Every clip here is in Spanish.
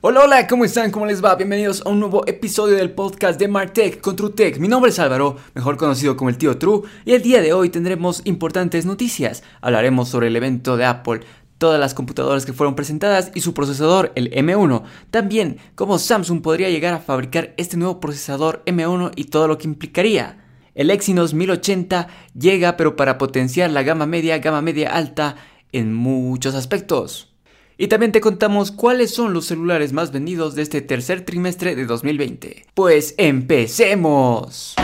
Hola, hola, ¿cómo están? ¿Cómo les va? Bienvenidos a un nuevo episodio del podcast de Martech con TrueTech. Mi nombre es Álvaro, mejor conocido como el tío True, y el día de hoy tendremos importantes noticias. Hablaremos sobre el evento de Apple, todas las computadoras que fueron presentadas y su procesador, el M1. También cómo Samsung podría llegar a fabricar este nuevo procesador M1 y todo lo que implicaría. El Exynos 1080 llega pero para potenciar la gama media, gama media alta en muchos aspectos. Y también te contamos cuáles son los celulares más vendidos de este tercer trimestre de 2020. Pues empecemos.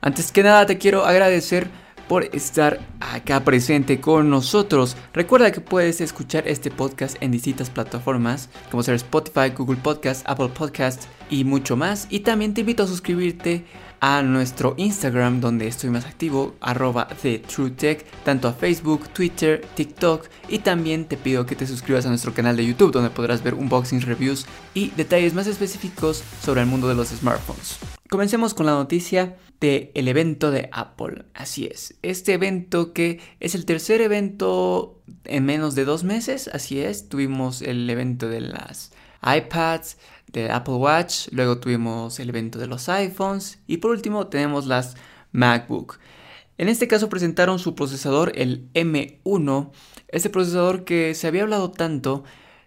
Antes que nada te quiero agradecer por estar acá presente con nosotros. Recuerda que puedes escuchar este podcast en distintas plataformas como ser Spotify, Google Podcast, Apple Podcast y mucho más. Y también te invito a suscribirte a nuestro Instagram donde estoy más activo, arroba tanto a Facebook, Twitter, TikTok y también te pido que te suscribas a nuestro canal de YouTube donde podrás ver unboxing reviews y detalles más específicos sobre el mundo de los smartphones. Comencemos con la noticia del el evento de Apple. Así es, este evento que es el tercer evento en menos de dos meses, así es, tuvimos el evento de las iPads, de Apple Watch, luego tuvimos el evento de los iPhones y por último tenemos las MacBook. En este caso presentaron su procesador, el M1, este procesador que se había hablado tanto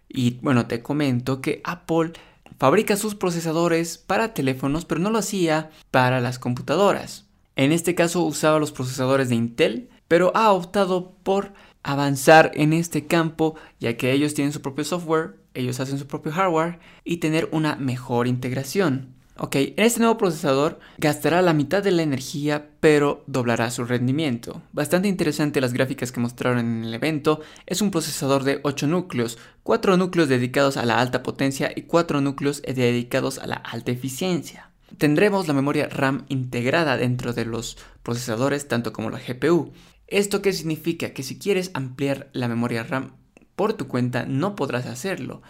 y bueno, te comento que Apple fabrica sus procesadores para teléfonos, pero no lo hacía para las computadoras. En este caso usaba los procesadores de Intel, pero ha optado por avanzar en este campo ya que ellos tienen su propio software ellos hacen su propio hardware y tener una mejor integración. Ok, en este nuevo procesador gastará la mitad de la energía, pero doblará su rendimiento. Bastante interesante las gráficas que mostraron en el evento. Es un procesador de 8 núcleos, 4 núcleos dedicados a la alta potencia y 4 núcleos dedicados a la alta eficiencia. Tendremos la memoria RAM integrada dentro de los procesadores, tanto como la GPU. ¿Esto qué significa? Que si quieres ampliar la memoria RAM por tu cuenta no podrás hacerlo.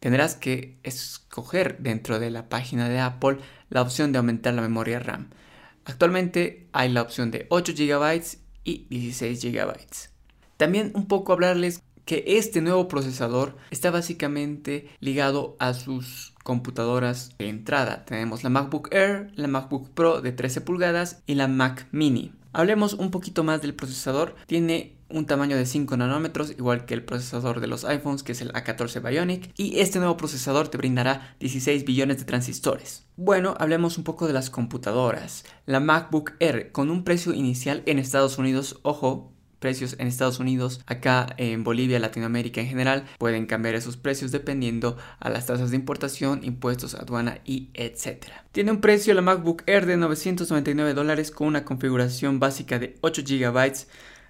Tendrás que escoger dentro de la página de Apple la opción de aumentar la memoria RAM. Actualmente hay la opción de 8 GB y 16 GB. También un poco hablarles que este nuevo procesador está básicamente ligado a sus computadoras de entrada. Tenemos la MacBook Air, la MacBook Pro de 13 pulgadas y la Mac Mini. Hablemos un poquito más del procesador. Tiene un tamaño de 5 nanómetros, igual que el procesador de los iPhones, que es el A14 Bionic, y este nuevo procesador te brindará 16 billones de transistores. Bueno, hablemos un poco de las computadoras. La MacBook Air, con un precio inicial en Estados Unidos, ojo, precios en Estados Unidos, acá en Bolivia, Latinoamérica en general, pueden cambiar esos precios dependiendo a las tasas de importación, impuestos, aduana y etcétera. Tiene un precio la MacBook Air de 999 dólares con una configuración básica de 8 GB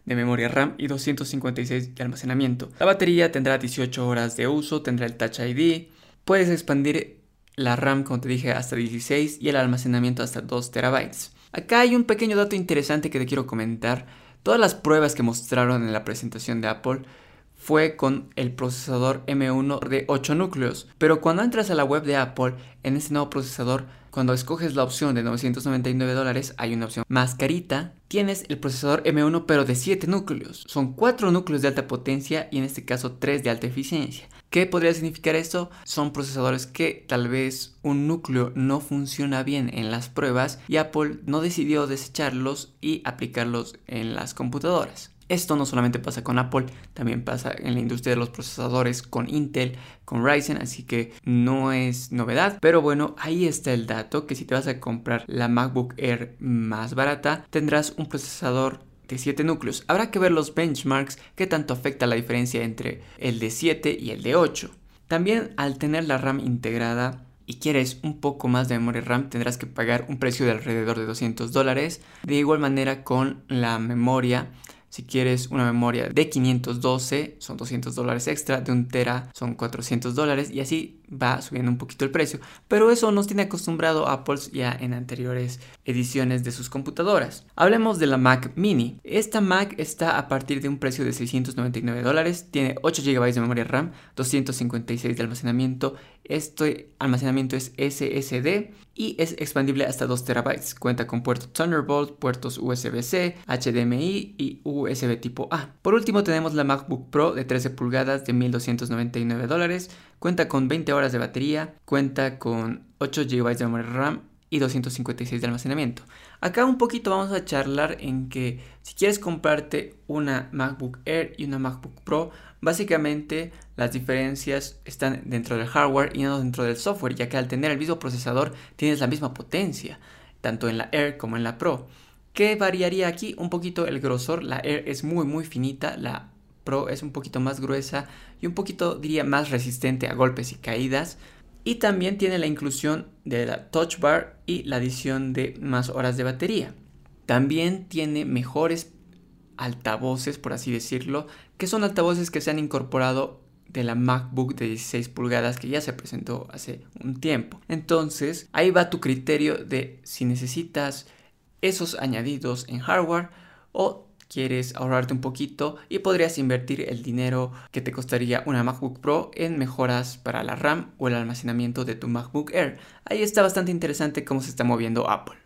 de memoria RAM y 256 de almacenamiento. La batería tendrá 18 horas de uso, tendrá el Touch ID, puedes expandir la RAM como te dije hasta 16 y el almacenamiento hasta 2 terabytes. Acá hay un pequeño dato interesante que te quiero comentar. Todas las pruebas que mostraron en la presentación de Apple fue con el procesador M1 de 8 núcleos. Pero cuando entras a la web de Apple, en este nuevo procesador, cuando escoges la opción de 999 dólares, hay una opción más carita. Tienes el procesador M1 pero de 7 núcleos. Son 4 núcleos de alta potencia y en este caso 3 de alta eficiencia. ¿Qué podría significar esto? Son procesadores que tal vez un núcleo no funciona bien en las pruebas y Apple no decidió desecharlos y aplicarlos en las computadoras. Esto no solamente pasa con Apple, también pasa en la industria de los procesadores con Intel, con Ryzen, así que no es novedad. Pero bueno, ahí está el dato que si te vas a comprar la MacBook Air más barata, tendrás un procesador de 7 núcleos. Habrá que ver los benchmarks que tanto afecta la diferencia entre el de 7 y el de 8. También al tener la RAM integrada y quieres un poco más de memoria RAM tendrás que pagar un precio de alrededor de 200 dólares. De igual manera con la memoria si quieres una memoria de 512 son 200 dólares extra, de un tera son 400 dólares y así va subiendo un poquito el precio, pero eso nos tiene acostumbrado Apple ya en anteriores ediciones de sus computadoras. Hablemos de la Mac Mini. Esta Mac está a partir de un precio de 699 dólares, tiene 8 GB de memoria RAM, 256 de almacenamiento, este almacenamiento es SSD y es expandible hasta 2 terabytes. Cuenta con puerto Thunderbolt, puertos USB-C, HDMI y USB tipo A. Por último tenemos la MacBook Pro de 13 pulgadas de 1299 dólares. Cuenta con 20 horas de batería, cuenta con 8 GB de memoria RAM y 256 de almacenamiento. Acá un poquito vamos a charlar en que si quieres comprarte una MacBook Air y una MacBook Pro, básicamente las diferencias están dentro del hardware y no dentro del software, ya que al tener el mismo procesador tienes la misma potencia, tanto en la Air como en la Pro. ¿Qué variaría aquí? Un poquito el grosor, la Air es muy muy finita, la Pro es un poquito más gruesa y un poquito diría más resistente a golpes y caídas. Y también tiene la inclusión de la Touch Bar y la adición de más horas de batería. También tiene mejores altavoces, por así decirlo, que son altavoces que se han incorporado de la MacBook de 16 pulgadas que ya se presentó hace un tiempo. Entonces, ahí va tu criterio de si necesitas esos añadidos en hardware o quieres ahorrarte un poquito y podrías invertir el dinero que te costaría una MacBook Pro en mejoras para la RAM o el almacenamiento de tu MacBook Air. Ahí está bastante interesante cómo se está moviendo Apple.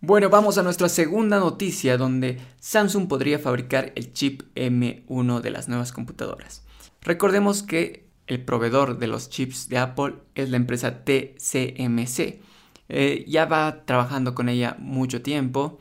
Bueno, vamos a nuestra segunda noticia donde Samsung podría fabricar el chip M1 de las nuevas computadoras. Recordemos que el proveedor de los chips de Apple es la empresa TCMC. Eh, ya va trabajando con ella mucho tiempo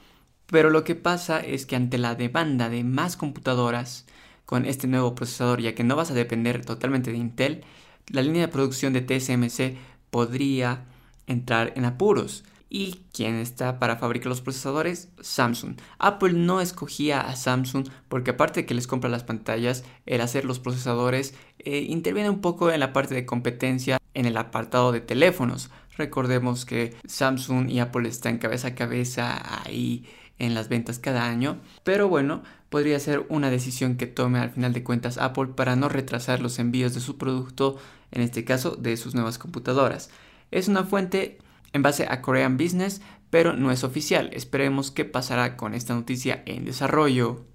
pero lo que pasa es que ante la demanda de más computadoras con este nuevo procesador, ya que no vas a depender totalmente de Intel, la línea de producción de TSMC podría entrar en apuros. ¿Y quién está para fabricar los procesadores? Samsung. Apple no escogía a Samsung porque aparte de que les compra las pantallas, el hacer los procesadores eh, interviene un poco en la parte de competencia en el apartado de teléfonos. Recordemos que Samsung y Apple están cabeza a cabeza ahí en las ventas cada año, pero bueno, podría ser una decisión que tome al final de cuentas Apple para no retrasar los envíos de su producto, en este caso de sus nuevas computadoras. Es una fuente en base a Korean Business, pero no es oficial. Esperemos qué pasará con esta noticia en desarrollo.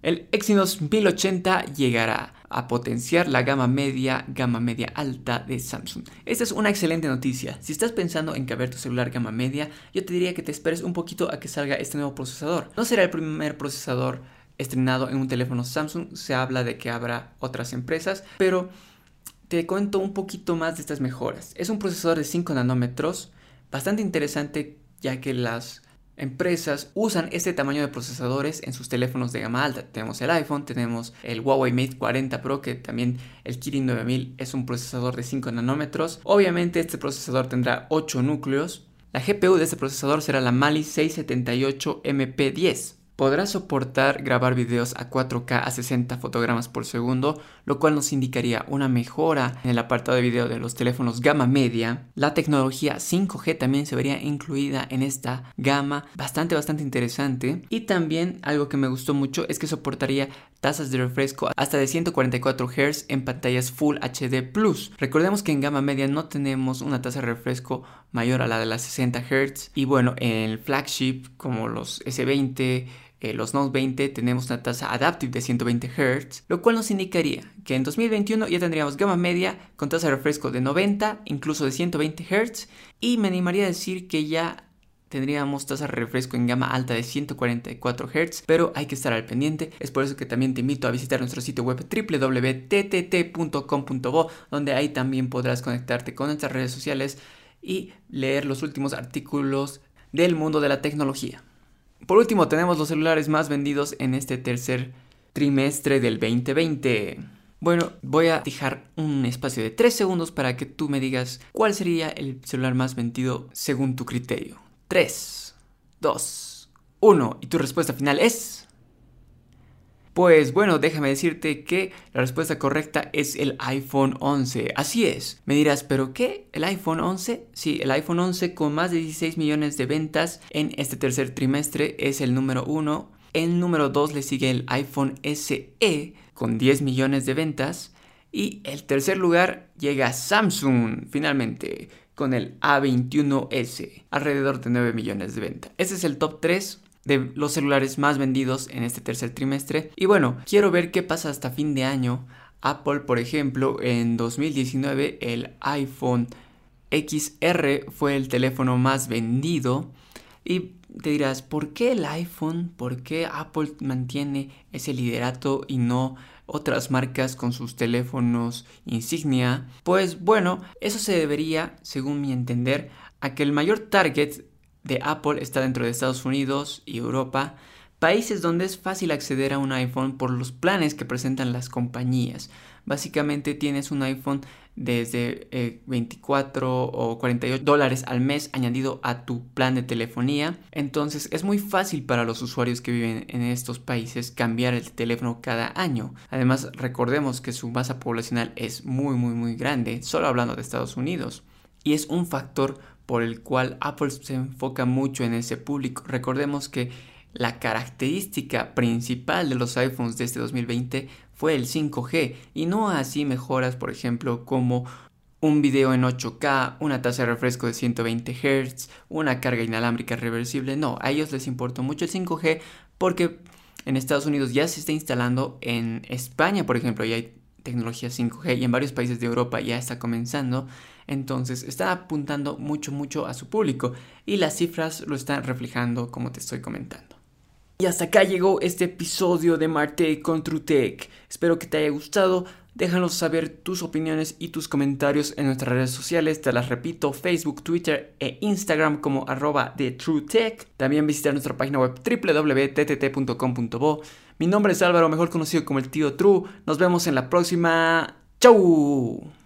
El Exynos 1080 llegará a potenciar la gama media, gama media alta de Samsung. Esta es una excelente noticia. Si estás pensando en cambiar tu celular gama media, yo te diría que te esperes un poquito a que salga este nuevo procesador. No será el primer procesador estrenado en un teléfono Samsung, se habla de que habrá otras empresas, pero te cuento un poquito más de estas mejoras. Es un procesador de 5 nanómetros, bastante interesante ya que las empresas usan este tamaño de procesadores en sus teléfonos de gama alta. Tenemos el iPhone, tenemos el Huawei Mate 40 Pro, que también el Kirin 9000 es un procesador de 5 nanómetros. Obviamente este procesador tendrá 8 núcleos. La GPU de este procesador será la Mali 678 MP10. Podrá soportar grabar videos a 4K a 60 fotogramas por segundo, lo cual nos indicaría una mejora en el apartado de video de los teléfonos gama media. La tecnología 5G también se vería incluida en esta gama, bastante bastante interesante. Y también algo que me gustó mucho es que soportaría tasas de refresco hasta de 144 Hz en pantallas Full HD Plus. Recordemos que en gama media no tenemos una tasa de refresco mayor a la de las 60 Hz y bueno, en el flagship como los S20 eh, los Note 20 tenemos una tasa adaptive de 120 Hz, lo cual nos indicaría que en 2021 ya tendríamos gama media con tasa de refresco de 90, incluso de 120 Hz, y me animaría a decir que ya tendríamos tasa de refresco en gama alta de 144 Hz, pero hay que estar al pendiente. Es por eso que también te invito a visitar nuestro sitio web www.ttt.com.bo, donde ahí también podrás conectarte con nuestras redes sociales y leer los últimos artículos del mundo de la tecnología. Por último, tenemos los celulares más vendidos en este tercer trimestre del 2020. Bueno, voy a dejar un espacio de 3 segundos para que tú me digas cuál sería el celular más vendido según tu criterio. 3, 2, 1. Y tu respuesta final es... Pues bueno, déjame decirte que la respuesta correcta es el iPhone 11. Así es. Me dirás, ¿pero qué? ¿El iPhone 11? Sí, el iPhone 11 con más de 16 millones de ventas en este tercer trimestre es el número 1. El número 2 le sigue el iPhone SE con 10 millones de ventas. Y el tercer lugar llega Samsung, finalmente, con el A21S, alrededor de 9 millones de ventas. Ese es el top 3 de los celulares más vendidos en este tercer trimestre. Y bueno, quiero ver qué pasa hasta fin de año. Apple, por ejemplo, en 2019 el iPhone XR fue el teléfono más vendido. Y te dirás, ¿por qué el iPhone? ¿Por qué Apple mantiene ese liderato y no otras marcas con sus teléfonos insignia? Pues bueno, eso se debería, según mi entender, a que el mayor target de Apple está dentro de Estados Unidos y Europa, países donde es fácil acceder a un iPhone por los planes que presentan las compañías. Básicamente tienes un iPhone desde 24 eh, o 48 dólares al mes añadido a tu plan de telefonía. Entonces es muy fácil para los usuarios que viven en estos países cambiar el teléfono cada año. Además recordemos que su masa poblacional es muy muy muy grande, solo hablando de Estados Unidos. Y es un factor por el cual Apple se enfoca mucho en ese público. Recordemos que la característica principal de los iPhones de este 2020 fue el 5G y no así mejoras, por ejemplo, como un video en 8K, una tasa de refresco de 120 Hz, una carga inalámbrica reversible. No, a ellos les importó mucho el 5G porque en Estados Unidos ya se está instalando, en España, por ejemplo, ya hay tecnología 5G y en varios países de Europa ya está comenzando. Entonces está apuntando mucho, mucho a su público y las cifras lo están reflejando como te estoy comentando. Y hasta acá llegó este episodio de Marte con TrueTech. Espero que te haya gustado. Déjanos saber tus opiniones y tus comentarios en nuestras redes sociales. Te las repito, Facebook, Twitter e Instagram como arroba de TrueTech. También visitar nuestra página web www.ttt.com.bo. Mi nombre es Álvaro, mejor conocido como el tío True. Nos vemos en la próxima. ¡Chau!